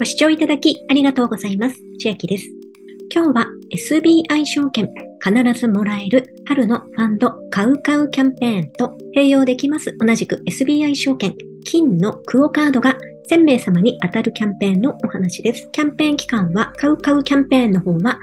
ご視聴いただきありがとうございます。千秋です。今日は SBI 証券必ずもらえる春のファンド買う買うキャンペーンと併用できます同じく SBI 証券金のクオカードが1000名様に当たるキャンペーンのお話です。キャンペーン期間は買う買うキャンペーンの方は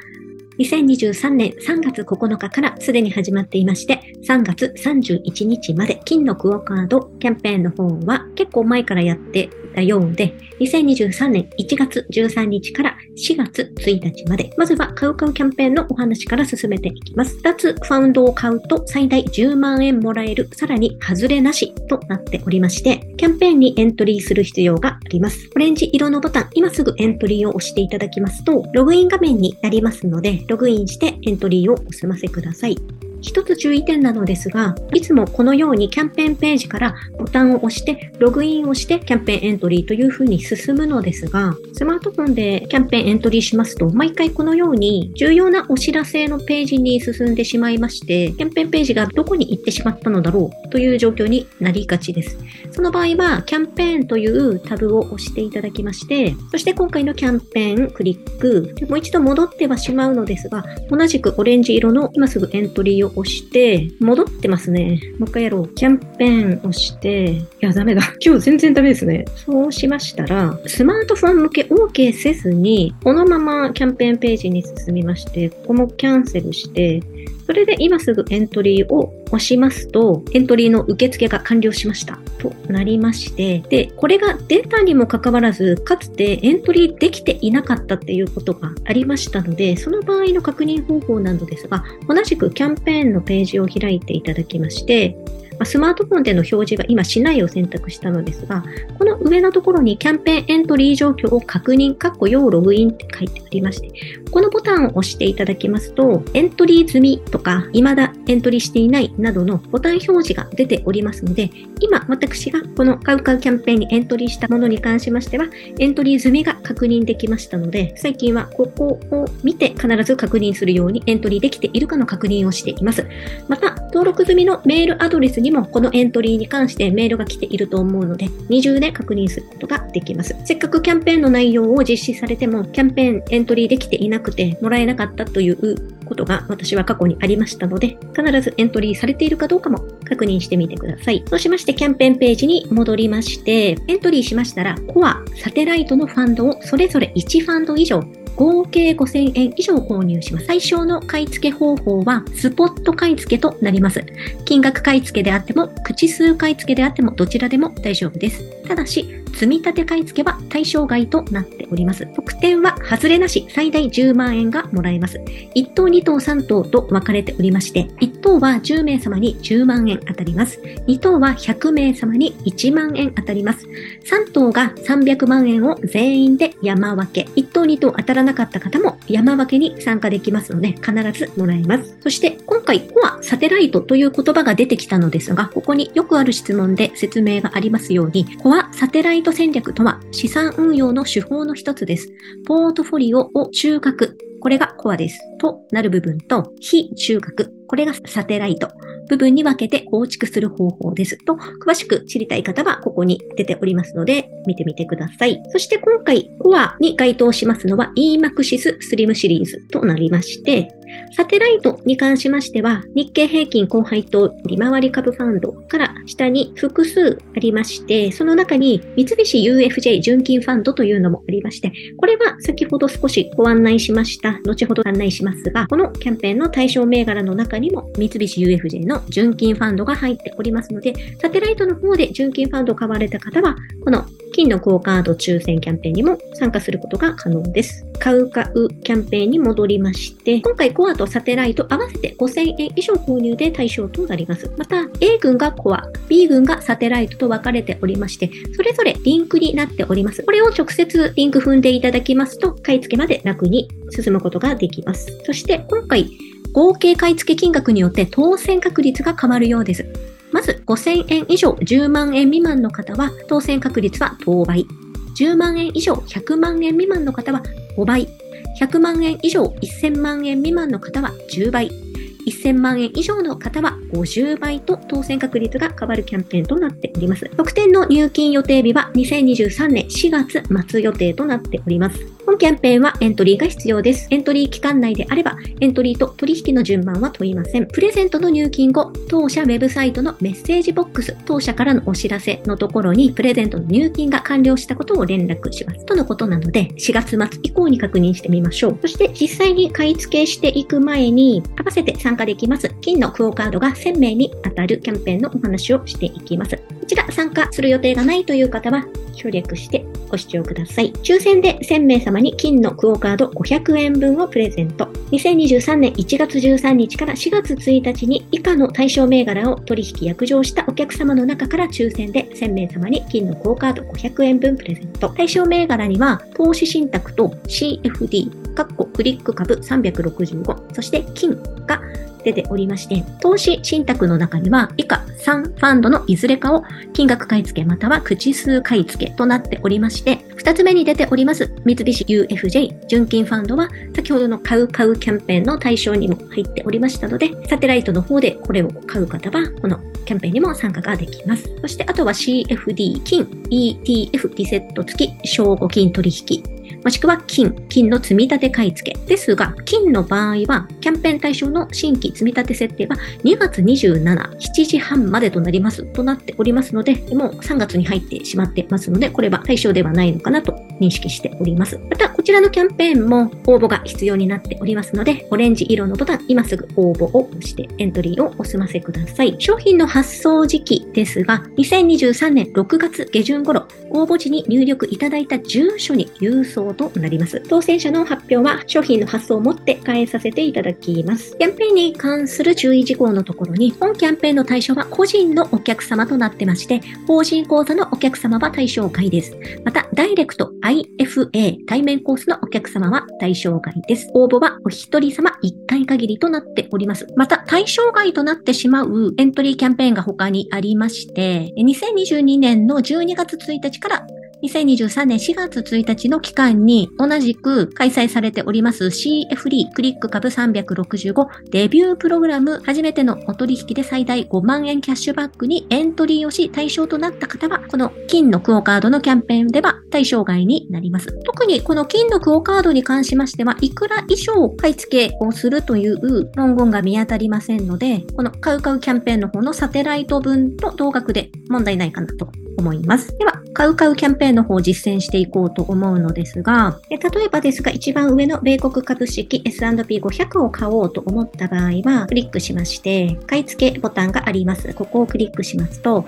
2023年3月9日からすでに始まっていまして、3月31日まで金のクオカードキャンペーンの方は結構前からやってたようで、2023年1月13日から4月1日まで、まずは買う買うキャンペーンのお話から進めていきます。2つファウンドを買うと最大10万円もらえる、さらに外れなしとなっておりまして、キャンペーンにエントリーする必要があります。オレンジ色のボタン、今すぐエントリーを押していただきますと、ログイン画面になりますので、ログインしてエントリーをお済ませください。一つ注意点なのですが、いつもこのようにキャンペーンページからボタンを押して、ログインをしてキャンペーンエントリーというふうに進むのですが、スマートフォンでキャンペーンエントリーしますと、毎回このように重要なお知らせのページに進んでしまいまして、キャンペーンページがどこに行ってしまったのだろうという状況になりがちです。その場合は、キャンペーンというタブを押していただきまして、そして今回のキャンペーンクリック、もう一度戻ってはしまうのですが、同じくオレンジ色の今すぐエントリーを押して、戻ってますね。もう一回やろう。キャンペーン押して、いや、ダメだ。今日全然ダメですね。そうしましたら、スマートフォン向け OK せずに、このままキャンペーンページに進みまして、ここもキャンセルして、それで今すぐエントリーを押しますと、エントリーの受付が完了しました。となりまして、で、これが出たにもかかわらず、かつてエントリーできていなかったっていうことがありましたので、その場合の確認方法なのですが、同じくキャンペーンのページを開いていただきまして、スマートフォンでの表示は今しないを選択したのですが、この上のところにキャンペーンエントリー状況を確認、括弧要ログインって書いてありまして、このボタンを押していただきますと、エントリー済みとか、未だエントリーしていないなどのボタン表示が出ておりますので、今私がこの買う買うキャンペーンにエントリーしたものに関しましては、エントリー済みが確認できましたので、最近はここを見て必ず確認するようにエントリーできているかの確認をしています。また、登録済みのメールアドレスににもこのエントリーに関してメールが来ていると思うので、二重で確認することができます。せっかくキャンペーンの内容を実施されても、キャンペーンエントリーできていなくてもらえなかったということが私は過去にありましたので、必ずエントリーされているかどうかも確認してみてください。そうしましてキャンペーンページに戻りまして、エントリーしましたら、コア、サテライトのファンドをそれぞれ1ファンド以上合計5000円以上購入します。最小の買い付け方法は、スポット買い付けとなります。金額買い付けであっても、口数買い付けであっても、どちらでも大丈夫です。ただし、積み立て買い付けは対象外となっております。特典は外れなし最大10万円がもらえます。1等、2等、3等と分かれておりまして、1等は10名様に10万円当たります。2等は100名様に1万円当たります。3等が300万円を全員で山分け。等、2等当たらなかった方も山分けに参加できますので、必ずもらえます。そして、今回、コア、サテライトという言葉が出てきたのですが、ここによくある質問で説明がありますように、コア、サテライト戦略とは資産運用の手法の一つです。ポートフォリオを中核、これがコアです。となる部分と、非中核、これがサテライト。部分に分けて構築する方法です。と、詳しく知りたい方はここに出ておりますので、見てみてください。そして今回、コアに該当しますのは EMAXIS Slim シリーズとなりまして、サテライトに関しましては、日経平均高配当利回り株ファンドから下に複数ありまして、その中に三菱 UFJ 純金ファンドというのもありまして、これは先ほど少しご案内しました。後ほど案内しますが、このキャンペーンの対象銘柄の中にも三菱 UFJ の純金ファンドが入っておりますので、サテライトの方で純金ファンドを買われた方は、この金のクオカード抽選キャンペーンにも参加することが可能です。買う買うキャンペーンに戻りまして、今回コアとサテライト合わせて5000円以上購入で対象となります。また、A 群がコア、B 群がサテライトと分かれておりまして、それぞれリンクになっております。これを直接リンク踏んでいただきますと、買い付けまで楽に進むことができます。そして今回、合計買い付け金額によって当選確率が変わるようです。ず5000円以上10万円未満の方は当選確率は当倍。10万円以上100万円未満の方は5倍。100万円以上1000万円未満の方は10倍。1000万円以上の方は50倍と当選確率が変わるキャンペーンとなっております。特典の入金予定日は2023年4月末予定となっております。本キャンペーンはエントリーが必要です。エントリー期間内であれば、エントリーと取引の順番は問いません。プレゼントの入金後、当社ウェブサイトのメッセージボックス、当社からのお知らせのところに、プレゼントの入金が完了したことを連絡します。とのことなので、4月末以降に確認してみましょう。そして実際に買い付けしていく前に、合わせて参加できます、金のクオカードが1000名に当たるキャンペーンのお話をしていきます。こちら参加する予定がないという方は、協力してご視聴ください。抽選で1000名様に金のクオカード500円分をプレゼント。2023年1月13日から4月1日に以下の対象銘柄を取引約定したお客様の中から抽選で1000名様に金のクオカード500円分プレゼント。対象銘柄には投資信託と CFD、カッコクリック株365、そして金が出ておりまして、投資信託の中には以下3ファンドのいずれかを金額買い付けまたは口数買い付けとなっておりまして、2つ目に出ております三菱 UFJ 純金ファンドは先ほどの買う買うキャンペーンの対象にも入っておりましたので、サテライトの方でこれを買う方はこのキャンペーンにも参加ができます。そしてあとは CFD 金 ETF リセット付き正午金取引もしくは金、金の積み立て買い付け。ですが、金の場合は、キャンペーン対象の新規積み立て設定は2月27、7時半までとなりますとなっておりますので、もう3月に入ってしまってますので、これは対象ではないのかなと認識しております。また、こちらのキャンペーンも応募が必要になっておりますので、オレンジ色のボタン、今すぐ応募を押してエントリーをお済ませください。商品の発送時期ですが、2023年6月下旬頃、応募時に入力いただいた住所に郵送となります。当選者の発表は商品の発送をもって変えさせていただきます。キャンペーンに関する注意事項のところに、本キャンペーンの対象は個人のお客様となってまして、法人口座のお客様は対象外です。また、ダイレクト IFA 対面コースのお客様は対象外です。応募はお一人様1回限りとなっております。また、対象外となってしまうエントリーキャンペーンが他にありまして、2022年の12月1日から2023年4月1日の期間に同じく開催されております CFD クリック株365デビュープログラム初めてのお取引で最大5万円キャッシュバックにエントリーをし対象となった方はこの金のクオカードのキャンペーンでは対象外になります。特にこの金のクオカードに関しましてはいくら以上買い付けをするという文言が見当たりませんのでこの買う買うキャンペーンの方のサテライト分と同額で問題ないかなと思います。では、買う買うキャンペーンの方を実践していこうと思うのですが、例えばですが、一番上の米国株式 S&P500 を買おうと思った場合は、クリックしまして、買い付けボタンがあります。ここをクリックしますと、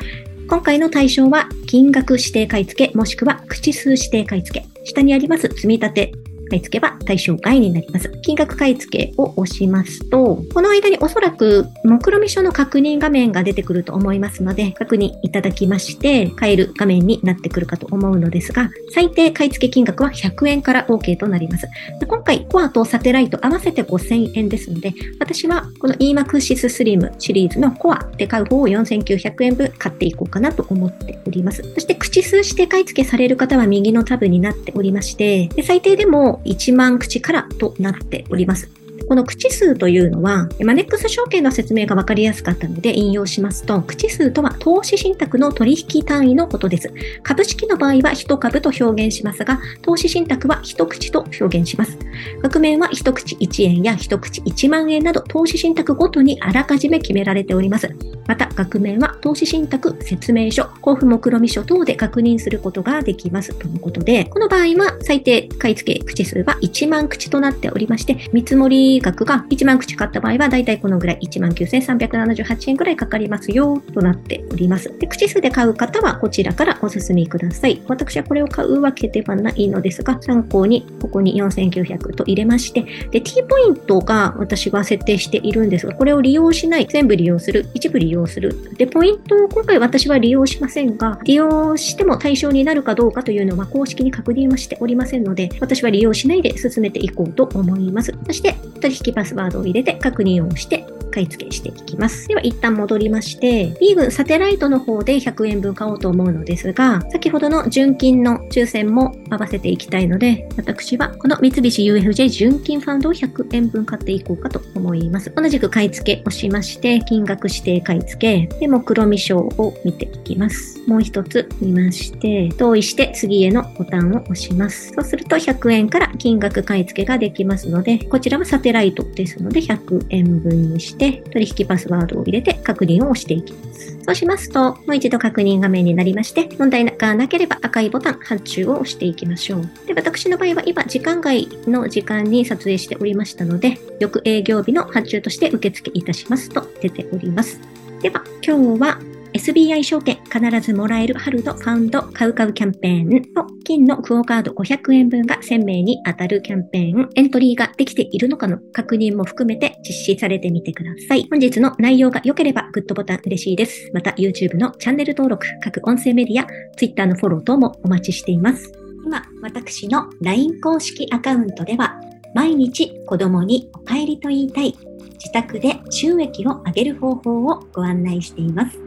今回の対象は金額指定買い付けもしくは口数指定買い付け。下にあります積み立て買い付けは対象外になります。金額買い付けを押しますと、この間におそらく目論見書の確認画面が出てくると思いますので、確認いただきまして、買える画面になってくるかと思うのですが、最低買い付け金額は100円から OK となります。今回、コアとサテライト合わせて5000円ですので、私はこの EMAXIS Slim シリーズのコアで買う方を4900円分買っていこうかなと思っております。そして口数して買い付けされる方は右のタブになっておりまして、で最低でも1万口からとなっております。この口数というのは、マネックス証券の説明がわかりやすかったので引用しますと、口数とは投資信託の取引単位のことです。株式の場合は1株と表現しますが、投資信託は1口と表現します。額面は1口1円や1口1万円など投資信託ごとにあらかじめ決められております。また、額面は投資信託説明書、交付目論見書等で確認することができますとのことで、この場合は最低買い付け口数は1万口となっておりまして、見積もり額が1万口買った場合は、だいたいこのぐらい19,378円ぐらいかかりますよ、となっております。で、口数で買う方はこちらからお進みください。私はこれを買うわけではないのですが、参考にここに4900と入れまして、で、T ポイントが私は設定しているんですが、これを利用しない、全部利用する、一部利用する。で、ポイントを今回私は利用しませんが、利用しても対象になるかどうかというのは公式に確認はしておりませんので、私は利用しないで進めていこうと思います。そして、取引パスワードを入れて確認をして買い付けしていきます。では一旦戻りまして、ビーグサテライトの方で100円分買おうと思うのですが、先ほどの純金の抽選も合わせていきたいので、私はこの三菱 UFJ 純金ファンドを100円分買っていこうかと思います。同じく買い付けをしまして、金額指定買い付け、で、目論見書を見ていきます。もう一つ見まして、同意して次へのボタンを押します。そうすると100円から金額買い付けができますので、こちらはサテライトですので100円分にして取引パスワードを入れて確認をしていきます。そうしますと、もう一度確認画面になりまして、問題がなければ赤いボタン発注を押していきましょう。で、私の場合は今時間外の時間に撮影しておりましたので、翌営業日の発注として受付いたしますと出ております。では、今日は SBI 証券必ずもらえる春のファウンド買う買うキャンペーンと金のクオカード500円分が1000名に当たるキャンペーン、エントリーができているのかの確認も含めて実施されてみてください。本日の内容が良ければグッドボタン嬉しいです。また YouTube のチャンネル登録、各音声メディア、Twitter のフォロー等もお待ちしています。今、私の LINE 公式アカウントでは毎日子供にお帰りと言いたい自宅で収益を上げる方法をご案内しています。